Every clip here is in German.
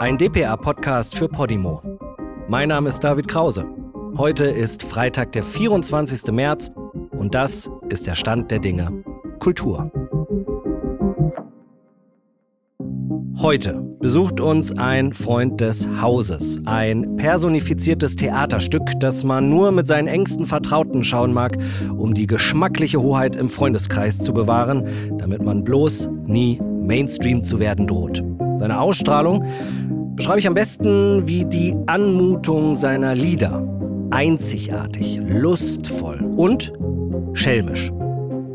Ein dpa-Podcast für Podimo. Mein Name ist David Krause. Heute ist Freitag, der 24. März und das ist der Stand der Dinge. Kultur. Heute besucht uns ein Freund des Hauses. Ein personifiziertes Theaterstück, das man nur mit seinen engsten Vertrauten schauen mag, um die geschmackliche Hoheit im Freundeskreis zu bewahren, damit man bloß nie Mainstream zu werden droht. Seine Ausstrahlung beschreibe ich am besten wie die Anmutung seiner Lieder. Einzigartig, lustvoll und schelmisch.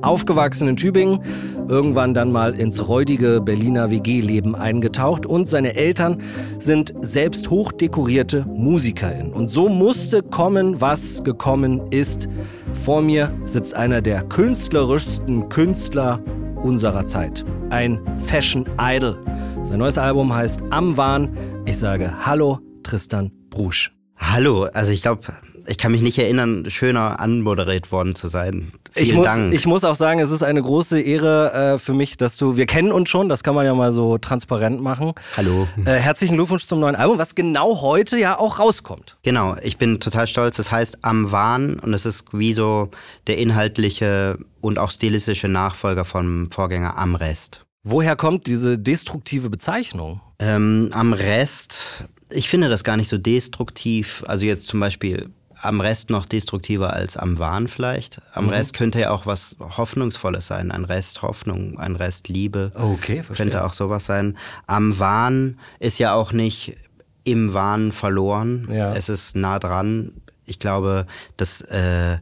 Aufgewachsen in Tübingen, irgendwann dann mal ins räudige Berliner WG-Leben eingetaucht und seine Eltern sind selbst hochdekorierte MusikerInnen. Und so musste kommen, was gekommen ist. Vor mir sitzt einer der künstlerischsten Künstler unserer Zeit. Ein Fashion Idol. Sein neues Album heißt Am Wahn. Ich sage Hallo, Tristan Brusch. Hallo, also ich glaube, ich kann mich nicht erinnern, schöner anmoderiert worden zu sein. Vielen ich muss, Dank. Ich muss auch sagen, es ist eine große Ehre äh, für mich, dass du, wir kennen uns schon, das kann man ja mal so transparent machen. Hallo. Äh, herzlichen Glückwunsch zum neuen Album, was genau heute ja auch rauskommt. Genau, ich bin total stolz. Das heißt Am Wahn und es ist wie so der inhaltliche und auch stilistische Nachfolger vom Vorgänger Am Rest. Woher kommt diese destruktive Bezeichnung? Ähm, am Rest, ich finde das gar nicht so destruktiv. Also jetzt zum Beispiel am Rest noch destruktiver als am Wahn vielleicht. Am mhm. Rest könnte ja auch was Hoffnungsvolles sein. Ein Rest Hoffnung, ein Rest Liebe. Okay, verstehe. Könnte auch sowas sein. Am Wahn ist ja auch nicht im Wahn verloren. Ja. Es ist nah dran. Ich glaube, dass äh,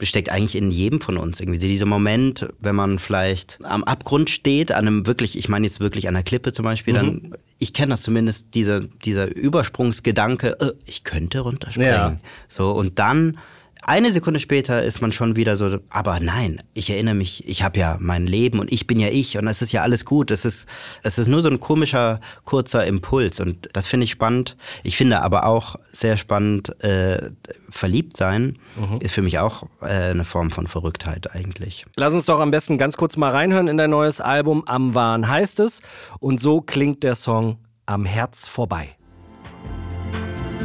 steckt eigentlich in jedem von uns irgendwie. Dieser Moment, wenn man vielleicht am Abgrund steht, an einem wirklich, ich meine jetzt wirklich an der Klippe zum Beispiel, mhm. dann, ich kenne das zumindest, dieser, dieser Übersprungsgedanke, äh, ich könnte runterspringen. Ja. So, und dann eine Sekunde später ist man schon wieder so, aber nein, ich erinnere mich, ich habe ja mein Leben und ich bin ja ich und es ist ja alles gut. Es ist, es ist nur so ein komischer, kurzer Impuls und das finde ich spannend. Ich finde aber auch sehr spannend, äh, verliebt sein mhm. ist für mich auch äh, eine Form von Verrücktheit eigentlich. Lass uns doch am besten ganz kurz mal reinhören in dein neues Album Am Wahn heißt es und so klingt der Song Am Herz vorbei.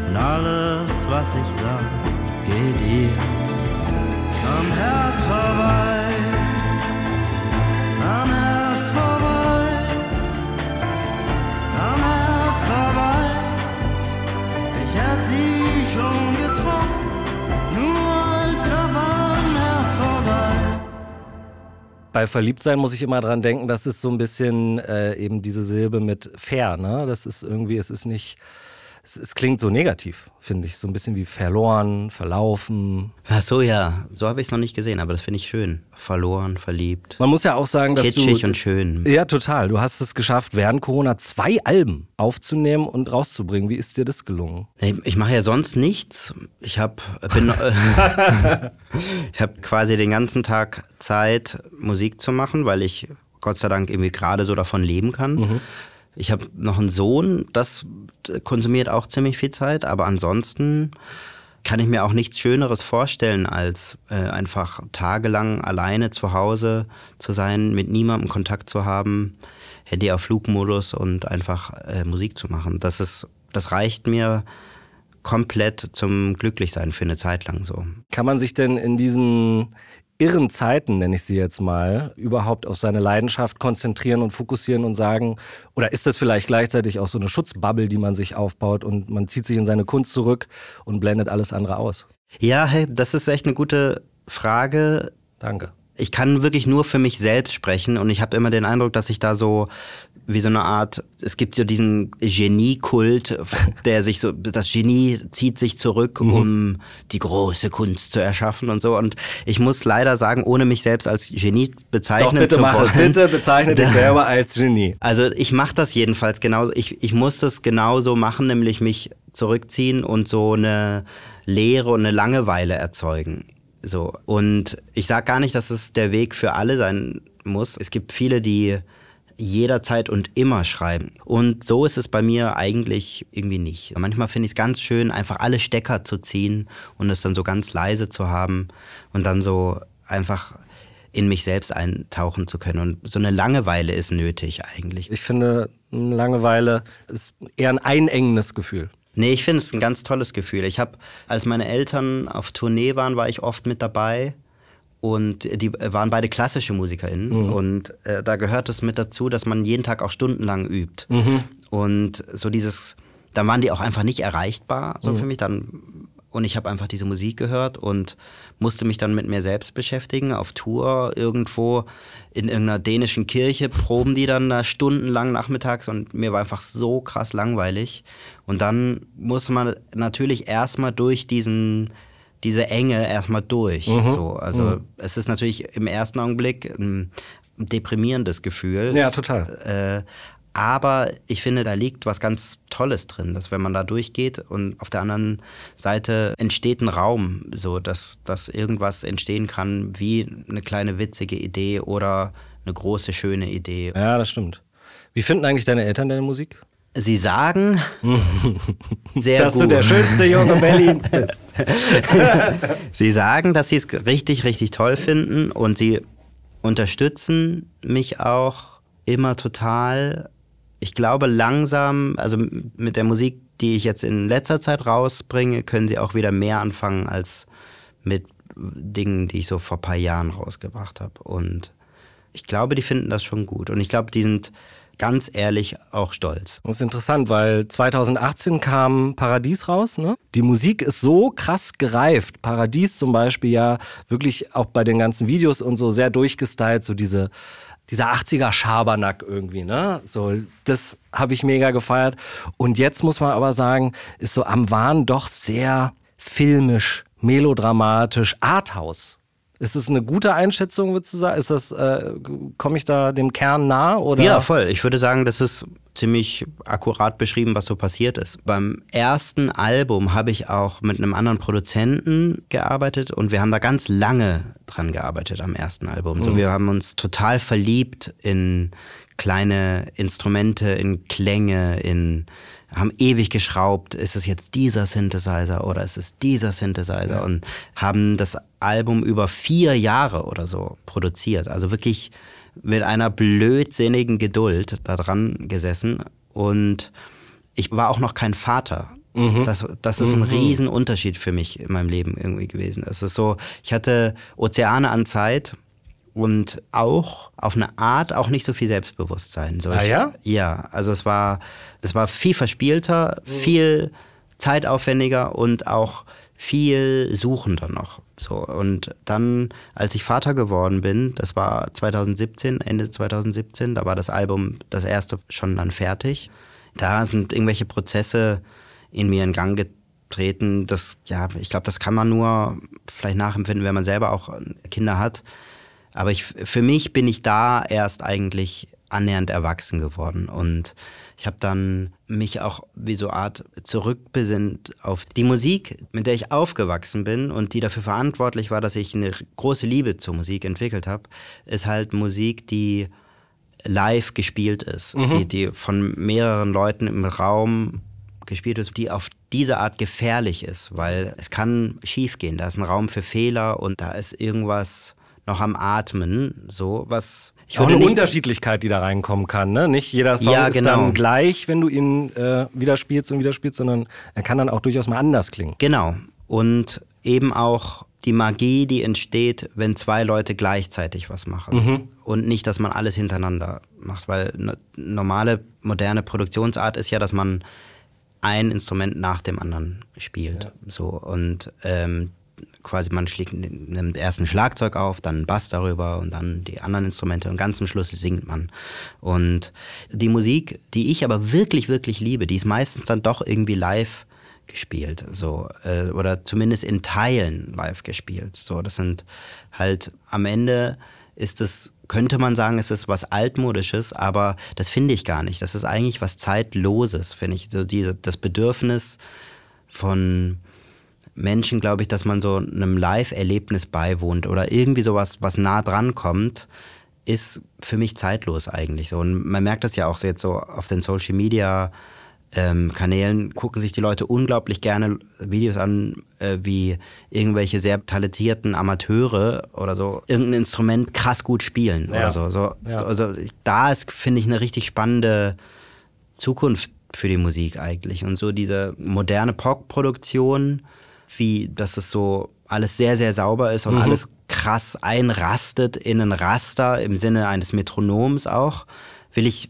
Und alles, was ich sag geht ihr am Herz vorbei, am Herz vorbei, am Herz vorbei. Ich hätte sie schon getroffen, nur alter am Herz vorbei. Bei Verliebtsein muss ich immer dran denken, das ist so ein bisschen äh, eben diese Silbe mit fair, ne? Das ist irgendwie, es ist nicht es, es klingt so negativ, finde ich. So ein bisschen wie verloren, verlaufen. Ach so, ja. So habe ich es noch nicht gesehen, aber das finde ich schön. Verloren, verliebt. Man muss ja auch sagen, dass Kitschig du... Kitschig und schön. Ja, total. Du hast es geschafft, während Corona zwei Alben aufzunehmen und rauszubringen. Wie ist dir das gelungen? Ich mache ja sonst nichts. Ich habe ich habe quasi den ganzen Tag Zeit, Musik zu machen, weil ich Gott sei Dank irgendwie gerade so davon leben kann. Mhm. Ich habe noch einen Sohn, das konsumiert auch ziemlich viel Zeit, aber ansonsten kann ich mir auch nichts Schöneres vorstellen, als äh, einfach tagelang alleine zu Hause zu sein, mit niemandem Kontakt zu haben, Handy auf Flugmodus und einfach äh, Musik zu machen. Das ist, das reicht mir komplett zum Glücklichsein für eine Zeit lang so. Kann man sich denn in diesen irren Zeiten, nenne ich sie jetzt mal, überhaupt auf seine Leidenschaft konzentrieren und fokussieren und sagen, oder ist das vielleicht gleichzeitig auch so eine Schutzbubble, die man sich aufbaut und man zieht sich in seine Kunst zurück und blendet alles andere aus? Ja, hey, das ist echt eine gute Frage. Danke. Ich kann wirklich nur für mich selbst sprechen und ich habe immer den Eindruck, dass ich da so wie so eine Art, es gibt so diesen Geniekult, der sich so, das Genie zieht sich zurück, mhm. um die große Kunst zu erschaffen und so. Und ich muss leider sagen, ohne mich selbst als Genie bezeichnen Doch, bitte zu mach wollen. Es, bitte bezeichne dich selber als Genie. Also ich mache das jedenfalls genauso. Ich, ich muss das genauso machen, nämlich mich zurückziehen und so eine Leere und eine Langeweile erzeugen. So. Und ich sage gar nicht, dass es der Weg für alle sein muss. Es gibt viele, die jederzeit und immer schreiben. Und so ist es bei mir eigentlich irgendwie nicht. Manchmal finde ich es ganz schön, einfach alle Stecker zu ziehen und es dann so ganz leise zu haben und dann so einfach in mich selbst eintauchen zu können. Und so eine Langeweile ist nötig eigentlich. Ich finde, Langeweile ist eher ein einengendes Gefühl. Nee, ich finde es ein ganz tolles Gefühl. Ich habe, als meine Eltern auf Tournee waren, war ich oft mit dabei. Und die waren beide klassische MusikerInnen. Mhm. Und äh, da gehört es mit dazu, dass man jeden Tag auch stundenlang übt. Mhm. Und so dieses, dann waren die auch einfach nicht erreichbar, so mhm. für mich. Dann und ich habe einfach diese Musik gehört und musste mich dann mit mir selbst beschäftigen. Auf Tour irgendwo in irgendeiner dänischen Kirche proben die dann da stundenlang nachmittags und mir war einfach so krass langweilig. Und dann muss man natürlich erstmal durch diesen diese Enge erstmal durch. Mhm. So, also mhm. es ist natürlich im ersten Augenblick ein deprimierendes Gefühl. Ja, total. Äh, aber ich finde, da liegt was ganz Tolles drin, dass wenn man da durchgeht und auf der anderen Seite entsteht ein Raum, so dass, dass irgendwas entstehen kann, wie eine kleine witzige Idee oder eine große, schöne Idee. Ja, das stimmt. Wie finden eigentlich deine Eltern deine Musik? Sie sagen sehr dass gut. du der schönste Junge Berlins bist. sie sagen, dass sie es richtig, richtig toll finden und sie unterstützen mich auch immer total ich glaube langsam, also mit der Musik, die ich jetzt in letzter Zeit rausbringe, können sie auch wieder mehr anfangen als mit Dingen, die ich so vor ein paar Jahren rausgebracht habe. Und ich glaube, die finden das schon gut. Und ich glaube, die sind ganz ehrlich auch stolz. Das ist interessant, weil 2018 kam Paradies raus. Ne? Die Musik ist so krass gereift. Paradies zum Beispiel ja wirklich auch bei den ganzen Videos und so sehr durchgestylt, so diese dieser 80er Schabernack irgendwie, ne? So, das habe ich mega gefeiert. Und jetzt muss man aber sagen, ist so am Wahn doch sehr filmisch, melodramatisch, Arthouse. Ist es eine gute Einschätzung, würdest du sagen? Ist das, äh, komme ich da dem Kern nah? Oder? Ja, voll. Ich würde sagen, das ist ziemlich akkurat beschrieben, was so passiert ist. Beim ersten Album habe ich auch mit einem anderen Produzenten gearbeitet und wir haben da ganz lange dran gearbeitet am ersten Album. Mhm. So, wir haben uns total verliebt in kleine Instrumente, in Klänge, in haben ewig geschraubt, ist es jetzt dieser Synthesizer oder ist es dieser Synthesizer ja. und haben das Album über vier Jahre oder so produziert. Also wirklich mit einer blödsinnigen Geduld da dran gesessen und ich war auch noch kein Vater. Mhm. Das, das ist ein mhm. Riesenunterschied für mich in meinem Leben irgendwie gewesen. Es ist so, ich hatte Ozeane an Zeit und auch auf eine Art auch nicht so viel Selbstbewusstsein. So ah ja? ja, also es war, es war viel verspielter, mhm. viel zeitaufwendiger und auch viel suchender noch. So, und dann, als ich Vater geworden bin, das war 2017, Ende 2017, da war das Album, das erste schon dann fertig. Da sind irgendwelche Prozesse in mir in Gang getreten. Das, ja, ich glaube, das kann man nur vielleicht nachempfinden, wenn man selber auch Kinder hat. Aber ich, für mich bin ich da erst eigentlich annähernd erwachsen geworden. Und ich habe dann mich auch wie so Art zurückbesinnt auf die Musik, mit der ich aufgewachsen bin und die dafür verantwortlich war, dass ich eine große Liebe zur Musik entwickelt habe, ist halt Musik, die live gespielt ist, mhm. die, die von mehreren Leuten im Raum gespielt ist, die auf diese Art gefährlich ist, weil es kann schiefgehen. Da ist ein Raum für Fehler und da ist irgendwas noch am Atmen, so was ich auch eine Unterschiedlichkeit, die da reinkommen kann. Ne? Nicht jeder Song ja, ist genau. dann gleich, wenn du ihn äh, wieder spielst und wieder spielst, sondern er kann dann auch durchaus mal anders klingen. Genau. Und eben auch die Magie, die entsteht, wenn zwei Leute gleichzeitig was machen. Mhm. Und nicht, dass man alles hintereinander macht, weil eine normale, moderne Produktionsart ist ja, dass man ein Instrument nach dem anderen spielt. Ja. So. Und ähm, quasi man schlägt, nimmt erst ein Schlagzeug auf, dann Bass darüber und dann die anderen Instrumente und ganz zum Schluss singt man. Und die Musik, die ich aber wirklich, wirklich liebe, die ist meistens dann doch irgendwie live gespielt, so äh, oder zumindest in Teilen live gespielt. So, das sind halt am Ende ist es könnte man sagen, es ist was altmodisches, aber das finde ich gar nicht. Das ist eigentlich was zeitloses, finde ich. So diese das Bedürfnis von Menschen, glaube ich, dass man so einem Live-Erlebnis beiwohnt oder irgendwie sowas, was nah dran kommt, ist für mich zeitlos eigentlich so. Und man merkt das ja auch so jetzt so auf den Social Media ähm, Kanälen gucken sich die Leute unglaublich gerne Videos an, äh, wie irgendwelche sehr talentierten Amateure oder so irgendein Instrument krass gut spielen Ja. oder so. so Ja. Also da ist, finde ich, eine richtig spannende Zukunft für die Musik eigentlich. Und so diese moderne Pop-Produktion, wie dass es so alles sehr, sehr sauber ist und Mhm. alles krass einrastet in ein Raster im Sinne eines Metronoms auch, will ich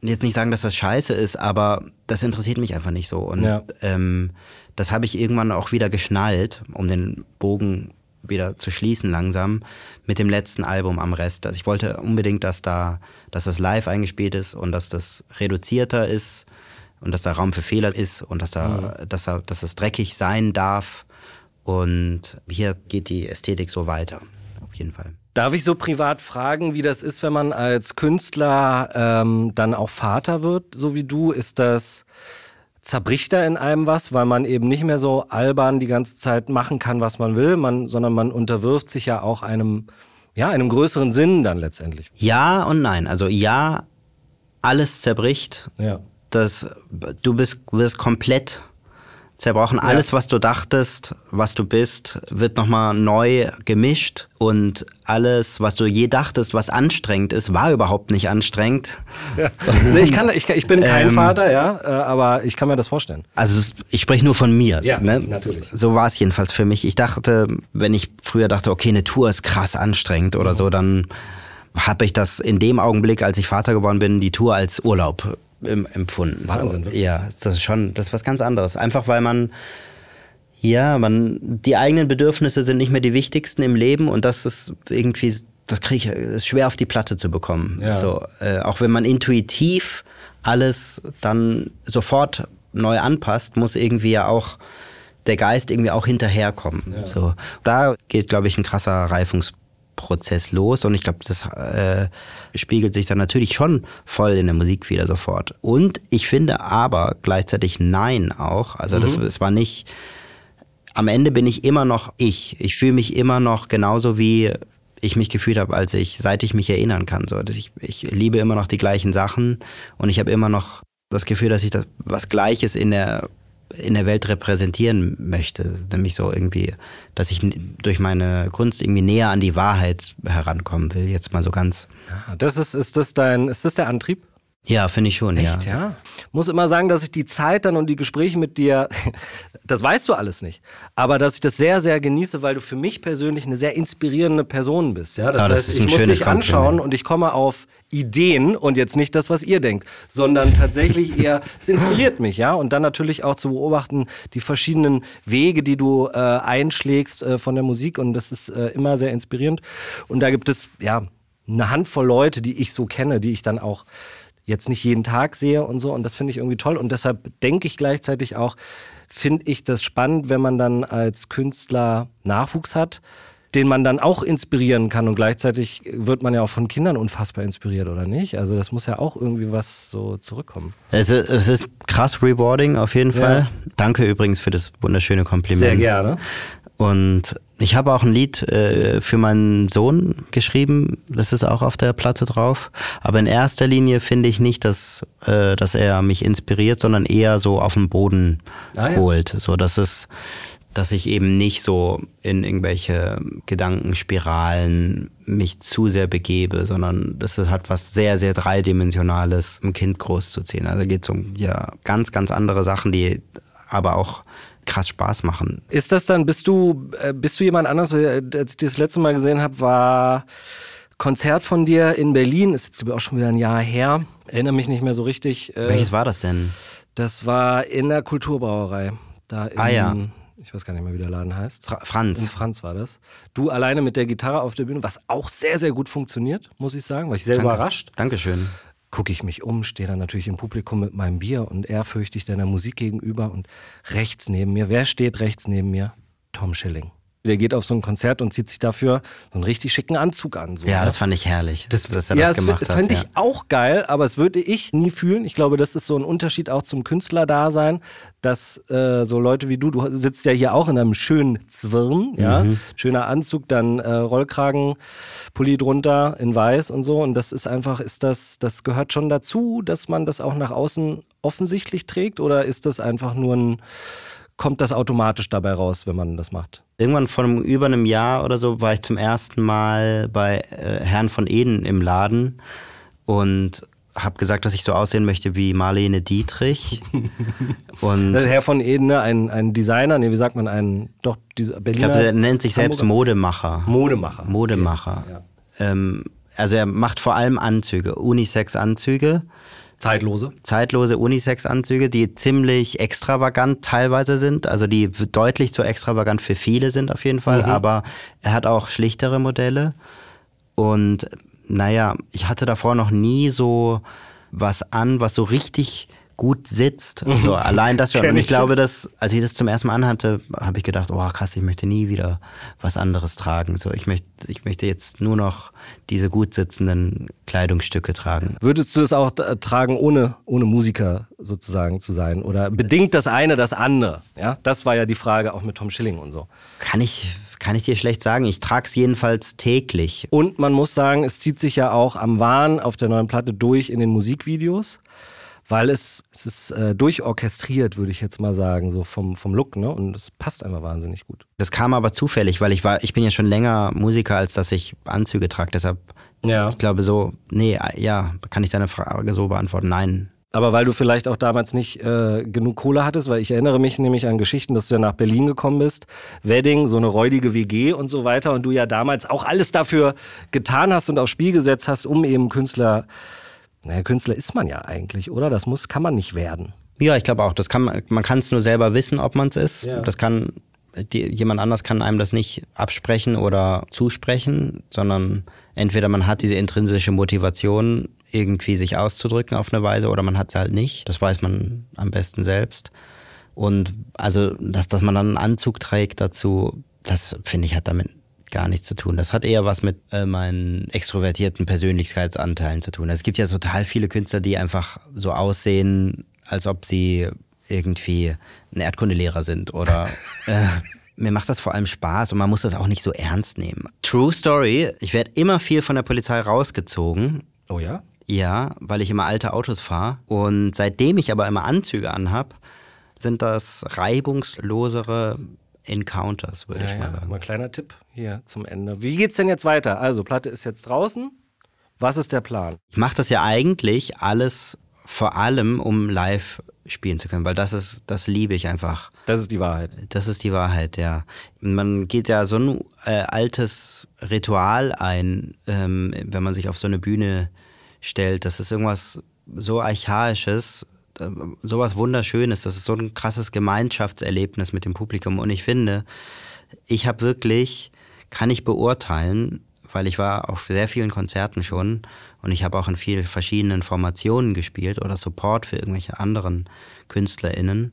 jetzt nicht sagen, dass das scheiße ist, aber das interessiert mich einfach nicht so. Und Ja. ähm, das habe ich irgendwann auch wieder geschnallt, um den Bogen wieder zu schließen langsam mit dem letzten Album am Rest. Also ich wollte unbedingt, dass da, dass das live eingespielt ist und dass das reduzierter ist und dass da Raum für Fehler ist und dass da, dass da, dass es dreckig sein darf. Und hier geht die Ästhetik so weiter. Auf jeden Fall. Darf ich so privat fragen, wie das ist, wenn man als Künstler ähm, dann auch Vater wird, so wie du? Ist das, zerbricht da in einem was, weil man eben nicht mehr so albern die ganze Zeit machen kann, was man will, man, sondern man unterwirft sich ja auch einem, ja, einem größeren Sinn dann letztendlich. Ja und nein. Also ja, alles zerbricht. Ja. Das, du bist, wirst komplett zerbrochen. Alles, was du dachtest, was du bist, wird nochmal neu gemischt. Und alles, was du je dachtest, was anstrengend ist, war überhaupt nicht anstrengend. Nee, ich, kann, ich, ich bin kein Ähm, Vater, ja, äh, aber ich kann mir das vorstellen. Also ich spreche nur von mir. Ja, ne? natürlich. So war es jedenfalls für mich. Ich dachte, wenn ich früher dachte, okay, eine Tour ist krass anstrengend oder so, dann habe ich das in dem Augenblick, als ich Vater geworden bin, die Tour als Urlaub empfunden. Wahnsinn, so, ja, das ist schon, das ist was ganz anderes. Einfach weil man ja, man, die eigenen Bedürfnisse sind nicht mehr die wichtigsten im Leben und das ist irgendwie, das krieg ich, ist schwer auf die Platte zu bekommen. Ja. So, äh, auch wenn man intuitiv alles dann sofort neu anpasst, muss irgendwie ja auch der Geist irgendwie auch hinterherkommen. So, da geht, glaube ich, ein krasser Reifungsprozess los und ich glaube, das äh, spiegelt sich dann natürlich schon voll in der Musik wieder sofort. Und ich finde aber gleichzeitig Nein auch. Also das, es war nicht am Ende bin ich immer noch ich. Ich fühle mich immer noch genauso wie ich mich gefühlt habe, als ich, seit ich mich erinnern kann. So, dass ich, ich liebe immer noch die gleichen Sachen und ich habe immer noch das Gefühl, dass ich das was Gleiches in der in der Welt repräsentieren möchte, nämlich so irgendwie, dass ich durch meine Kunst irgendwie näher an die Wahrheit herankommen will. Jetzt mal so ganz. Ja, Das ist, ist das dein, ist das der Antrieb? Ja, finde ich schon. Echt, ja? Muss immer sagen, dass ich die Zeit dann und die Gespräche mit dir, das weißt du alles nicht, aber dass ich das sehr, sehr genieße, weil du für mich persönlich eine sehr inspirierende Person bist. Ja, das Ah, das heißt, ich muss dich anschauen und ich komme auf Ideen und jetzt nicht das, was ihr denkt, sondern tatsächlich eher, es inspiriert mich, ja, und dann natürlich auch zu beobachten, die verschiedenen Wege, die du äh, einschlägst äh, von der Musik und das ist äh, immer sehr inspirierend. Und da gibt es, ja, eine Handvoll Leute, die ich so kenne, die ich dann auch jetzt nicht jeden Tag sehe und so. Und das finde ich irgendwie toll. Und deshalb denke ich gleichzeitig auch, finde ich das spannend, wenn man dann als Künstler Nachwuchs hat, den man dann auch inspirieren kann. Und gleichzeitig wird man ja auch von Kindern unfassbar inspiriert, oder nicht? Also das muss ja auch irgendwie was so zurückkommen. Es ist, es ist krass rewarding auf jeden Ja. Fall. Danke übrigens für das wunderschöne Kompliment. Sehr gerne. Und ich habe auch ein Lied äh, für meinen Sohn geschrieben. Das ist auch auf der Platte drauf. Aber in erster Linie finde ich nicht, dass, äh, dass er mich inspiriert, sondern eher so auf den Boden Ah, ja. holt. So, dass es, dass ich eben nicht so in irgendwelche Gedankenspiralen mich zu sehr begebe, sondern das hat was sehr, sehr dreidimensionales, ein Kind großzuziehen. Also geht es um ja ganz, ganz andere Sachen, die aber auch krass Spaß machen. Ist das dann, bist du, äh, bist du jemand anders? Äh, Als ich das letzte Mal gesehen habe, war Konzert von dir in Berlin, ist jetzt auch schon wieder ein Jahr her, erinnere mich nicht mehr so richtig. Äh, Welches war das denn? Das war in der Kulturbrauerei. Da in, Ah, ja. Ich weiß gar nicht mehr, wie der Laden heißt. Fra Franz. In Franz war das. Du alleine mit der Gitarre auf der Bühne, was auch sehr, sehr gut funktioniert, muss ich sagen. War ich sehr Danke. überrascht. Dankeschön. Gucke ich mich um, stehe dann natürlich im Publikum mit meinem Bier und ehrfürchtig der Musik gegenüber und rechts neben mir, wer steht rechts neben mir? Tom Schilling. Der geht auf so ein Konzert und zieht sich dafür so einen richtig schicken Anzug an. So, Ja, ne? das fand ich herrlich, Das, dass er ja, das gemacht das hat. fand ja. ich auch geil, aber das würde ich nie fühlen. Ich glaube, das ist so ein Unterschied auch zum Künstlerdasein, dass äh, so Leute wie du, du sitzt ja hier auch in einem schönen Zwirn, ja, Mhm. schöner Anzug, dann äh, Rollkragen, Pulli drunter in weiß und so und das ist einfach, ist das, das gehört schon dazu, dass man das auch nach außen offensichtlich trägt oder ist das einfach nur ein, kommt das automatisch dabei raus, wenn man das macht? Irgendwann vor einem, über einem Jahr oder so war ich zum ersten Mal bei äh, Herrn von Eden im Laden und habe gesagt, dass ich so aussehen möchte wie Marlene Dietrich. und Das ist Herr von Eden, ne? ein, ein Designer, nee, wie sagt man, ein, doch, dieser ich Berliner. glaube, er nennt sich selbst Hamburger? Modemacher. Modemacher. Modemacher. Okay, Ähm, also er macht vor allem Anzüge, Unisex-Anzüge. Zeitlose. zeitlose Unisex-Anzüge, die ziemlich extravagant teilweise sind, also die deutlich zu extravagant für viele sind auf jeden Fall, aber er hat auch schlichtere Modelle und naja, ich hatte davor noch nie so was an, was so richtig gut sitzt. So allein das schon. Und ich glaube, dass, als ich das zum ersten Mal anhatte, habe ich gedacht, oh krass, ich möchte nie wieder was anderes tragen. So, ich möchte, ich möchte jetzt nur noch diese gut sitzenden Kleidungsstücke tragen. Würdest du das auch tragen, ohne, ohne Musiker sozusagen zu sein? Oder bedingt das eine das andere? Ja, das war ja die Frage auch mit Tom Schilling und so. Kann ich, kann ich dir schlecht sagen. Ich trage es jedenfalls täglich. Und man muss sagen, es zieht sich ja auch am Wahn auf der neuen Platte durch in den Musikvideos, weil es, es ist äh, durchorchestriert, würde ich jetzt mal sagen, so vom, vom Look, ne? Und es passt einfach wahnsinnig gut. Das kam aber zufällig, weil ich war, ich bin ja schon länger Musiker, als dass ich Anzüge trage. Deshalb, Ja. ich glaube so, nee, ja, kann ich deine Frage so beantworten? Nein. Aber weil du vielleicht auch damals nicht äh, genug Kohle hattest, weil ich erinnere mich nämlich an Geschichten, dass du ja nach Berlin gekommen bist, Wedding, so eine räudige WG und so weiter und du ja damals auch alles dafür getan hast und aufs Spiel gesetzt hast, um eben Künstler, naja, Künstler ist man ja eigentlich, oder? Das muss, kann man nicht werden. Ja, ich glaube auch. Das kann man, man kann es nur selber wissen, ob man es ist. Ja. Das kann, die, jemand anders kann einem das nicht absprechen oder zusprechen, sondern entweder man hat diese intrinsische Motivation, irgendwie sich auszudrücken auf eine Weise oder man hat sie halt nicht. Das weiß man am besten selbst. Und also, dass, dass man dann einen Anzug trägt dazu, das finde ich hat damit gar nichts zu tun. Das hat eher was mit äh, meinen extrovertierten Persönlichkeitsanteilen zu tun. Es gibt ja total viele Künstler, die einfach so aussehen, als ob sie irgendwie ein Erdkundelehrer sind oder äh, mir macht das vor allem Spaß und man muss das auch nicht so ernst nehmen. True Story, ich werde immer viel von der Polizei rausgezogen. Oh ja? Ja, weil ich immer alte Autos fahre. Und seitdem ich aber immer Anzüge anhab, sind das reibungslosere Encounters, würde Ja, ich mal ja. sagen. Mal ein kleiner Tipp hier zum Ende. Wie geht's denn jetzt weiter? Also, Platte ist jetzt draußen. Was ist der Plan? Ich mache das ja eigentlich alles vor allem, um live spielen zu können, weil das ist, das liebe ich einfach. Das ist die Wahrheit. Das ist die Wahrheit, ja. Man geht ja so ein äh, altes Ritual ein, ähm, wenn man sich auf so eine Bühne stellt. Das ist irgendwas so Archaisches, sowas Wunderschönes. Das ist so ein krasses Gemeinschaftserlebnis mit dem Publikum. Und ich finde, ich habe wirklich, kann ich beurteilen, weil ich war auf sehr vielen Konzerten schon und ich habe auch in vielen verschiedenen Formationen gespielt oder Support für irgendwelche anderen KünstlerInnen.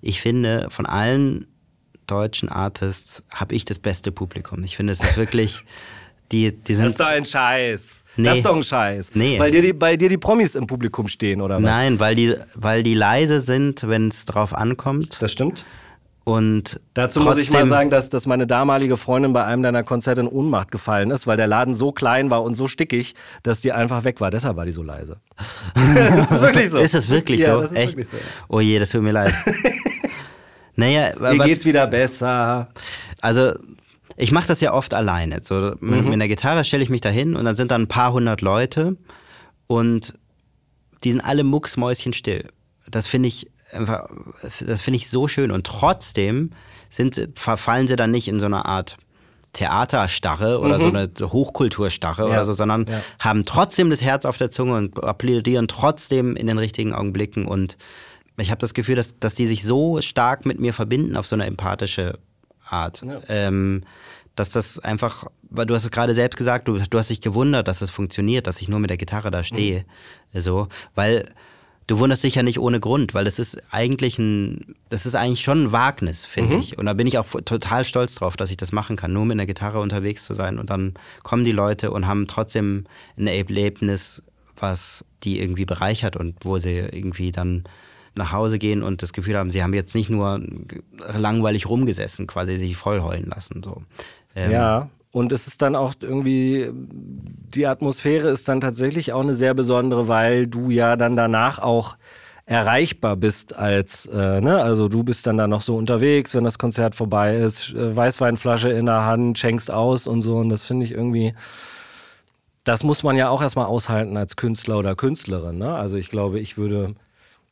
Ich finde, von allen deutschen Artists habe ich das beste Publikum. Ich finde, es ist wirklich, die, die Das sind. ist doch ein Scheiß. Nee. Das ist doch ein Scheiß. Nee. Weil dir die, bei dir die Promis im Publikum stehen, oder was? Nein, weil die, weil die leise sind, wenn es drauf ankommt. Das stimmt. Und Dazu muss ich mal sagen, dass, dass meine damalige Freundin bei einem deiner Konzerte in Ohnmacht gefallen ist, weil der Laden so klein war und so stickig, dass die einfach weg war. Deshalb war die so leise. das ist wirklich so. Ist es wirklich ja, so? Das ist Echt? wirklich so. Oh je, das tut mir leid. naja, Mir geht's wieder besser. Also ich mache das ja oft alleine. So, mit, Mhm. mit einer Gitarre stelle ich mich da hin und dann sind da ein paar hundert Leute und die sind alle mucksmäuschenstill. Das finde ich einfach, das finde ich so schön. Und trotzdem sind, verfallen sie dann nicht in so eine Art Theaterstarre oder so eine Hochkulturstarre Mhm. Ja. oder so, sondern Ja. haben trotzdem das Herz auf der Zunge und applaudieren trotzdem in den richtigen Augenblicken. Und ich habe das Gefühl, dass, dass die sich so stark mit mir verbinden auf so eine empathische Art. Ähm, dass das einfach, weil du hast es gerade selbst gesagt, du, du hast dich gewundert, dass es funktioniert, dass ich nur mit der Gitarre da stehe. So, weil Du wunderst dich ja nicht ohne Grund, weil das ist eigentlich ein, das ist eigentlich schon ein Wagnis, finde Mhm. ich. Und da bin ich auch total stolz drauf, dass ich das machen kann, nur mit einer Gitarre unterwegs zu sein. Und dann kommen die Leute und haben trotzdem ein Erlebnis, was die irgendwie bereichert und wo sie irgendwie dann nach Hause gehen und das Gefühl haben, sie haben jetzt nicht nur langweilig rumgesessen, quasi sich voll heulen lassen. So. Ähm, Ja, und es ist dann auch irgendwie, die Atmosphäre ist dann tatsächlich auch eine sehr besondere, weil du ja dann danach auch erreichbar bist als, äh, ne, also du bist dann da noch so unterwegs, wenn das Konzert vorbei ist, äh, Weißweinflasche in der Hand, schenkst aus und so und das finde ich irgendwie, das muss man ja auch erstmal aushalten als Künstler oder Künstlerin, ne? Also ich glaube, ich würde,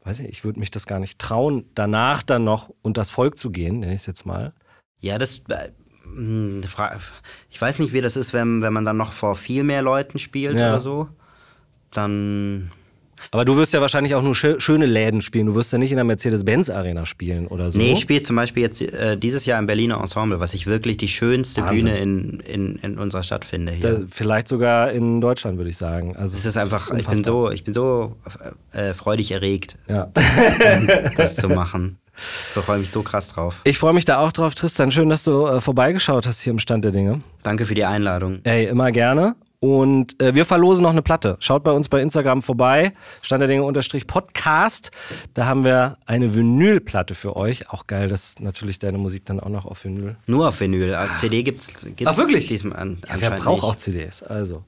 weiß ich, ich würde mich das gar nicht trauen, danach dann noch unter das Volk zu gehen, nenne ich es jetzt mal. Ja, das. Äh, fra- ich weiß nicht, wie das ist, wenn, wenn man dann noch vor viel mehr Leuten spielt Ja. oder so. Dann. Aber du wirst ja wahrscheinlich auch nur schö schöne Läden spielen. Du wirst ja nicht in der Mercedes-Benz-Arena spielen oder so. Nee, ich spiele zum Beispiel jetzt äh, dieses Jahr im Berliner Ensemble, was ich wirklich die schönste Wahnsinn. Bühne in, in, in unserer Stadt finde. Hier. Da, vielleicht sogar in Deutschland, würde ich sagen. Also es ist einfach, ich bin so, ich bin so äh, freudig erregt, Ja. das zu machen. Ich freue mich so krass drauf. Ich freue mich da auch drauf, Tristan. Schön, dass du äh, vorbeigeschaut hast hier im Stand der Dinge. Danke für die Einladung. Ey, immer gerne. Und äh, wir verlosen noch eine Platte. Schaut bei uns bei Instagram vorbei. Stand der Dinge unterstrich Podcast. Da haben wir eine Vinylplatte für euch. Auch geil, dass natürlich deine Musik dann auch noch auf Vinyl. Nur auf Vinyl. Äh, CD gibt's, gibt's Ach, wirklich? diesmal an, Ja, wer braucht auch CDs? Also,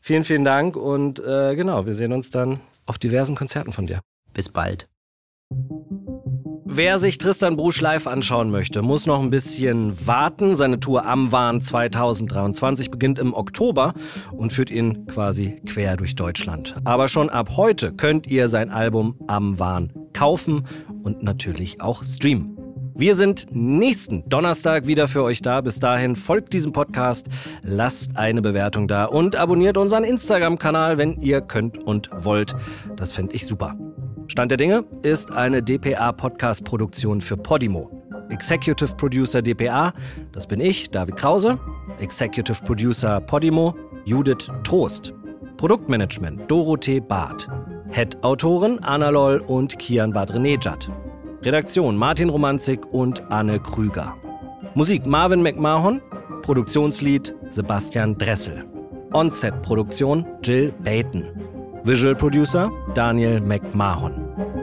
vielen, vielen Dank. Und äh, genau, wir sehen uns dann auf diversen Konzerten von dir. Bis bald. Wer sich Tristan Brusch live anschauen möchte, muss noch ein bisschen warten. Seine Tour am Wahn 2023 beginnt im Oktober und führt ihn quasi quer durch Deutschland. Aber schon ab heute könnt ihr sein Album Am Wahn kaufen und natürlich auch streamen. Wir sind nächsten Donnerstag wieder für euch da. Bis dahin folgt diesem Podcast, lasst eine Bewertung da und abonniert unseren Instagram-Kanal, wenn ihr könnt und wollt. Das fände ich super. Stand der Dinge ist eine DPA-Podcast-Produktion für Podimo. Executive Producer DPA, das bin ich, David Krause. Executive Producer Podimo, Judith Trost. Produktmanagement Dorothee Barth. Head-Autoren Anna Loll und Kian Badrenejad. Redaktion Martin Romanzik und Anne Krüger. Musik Marvin McMahon. Produktionslied Sebastian Dressel. On-Set-Produktion Jill Baton. Visual Producer Daniel McMahon.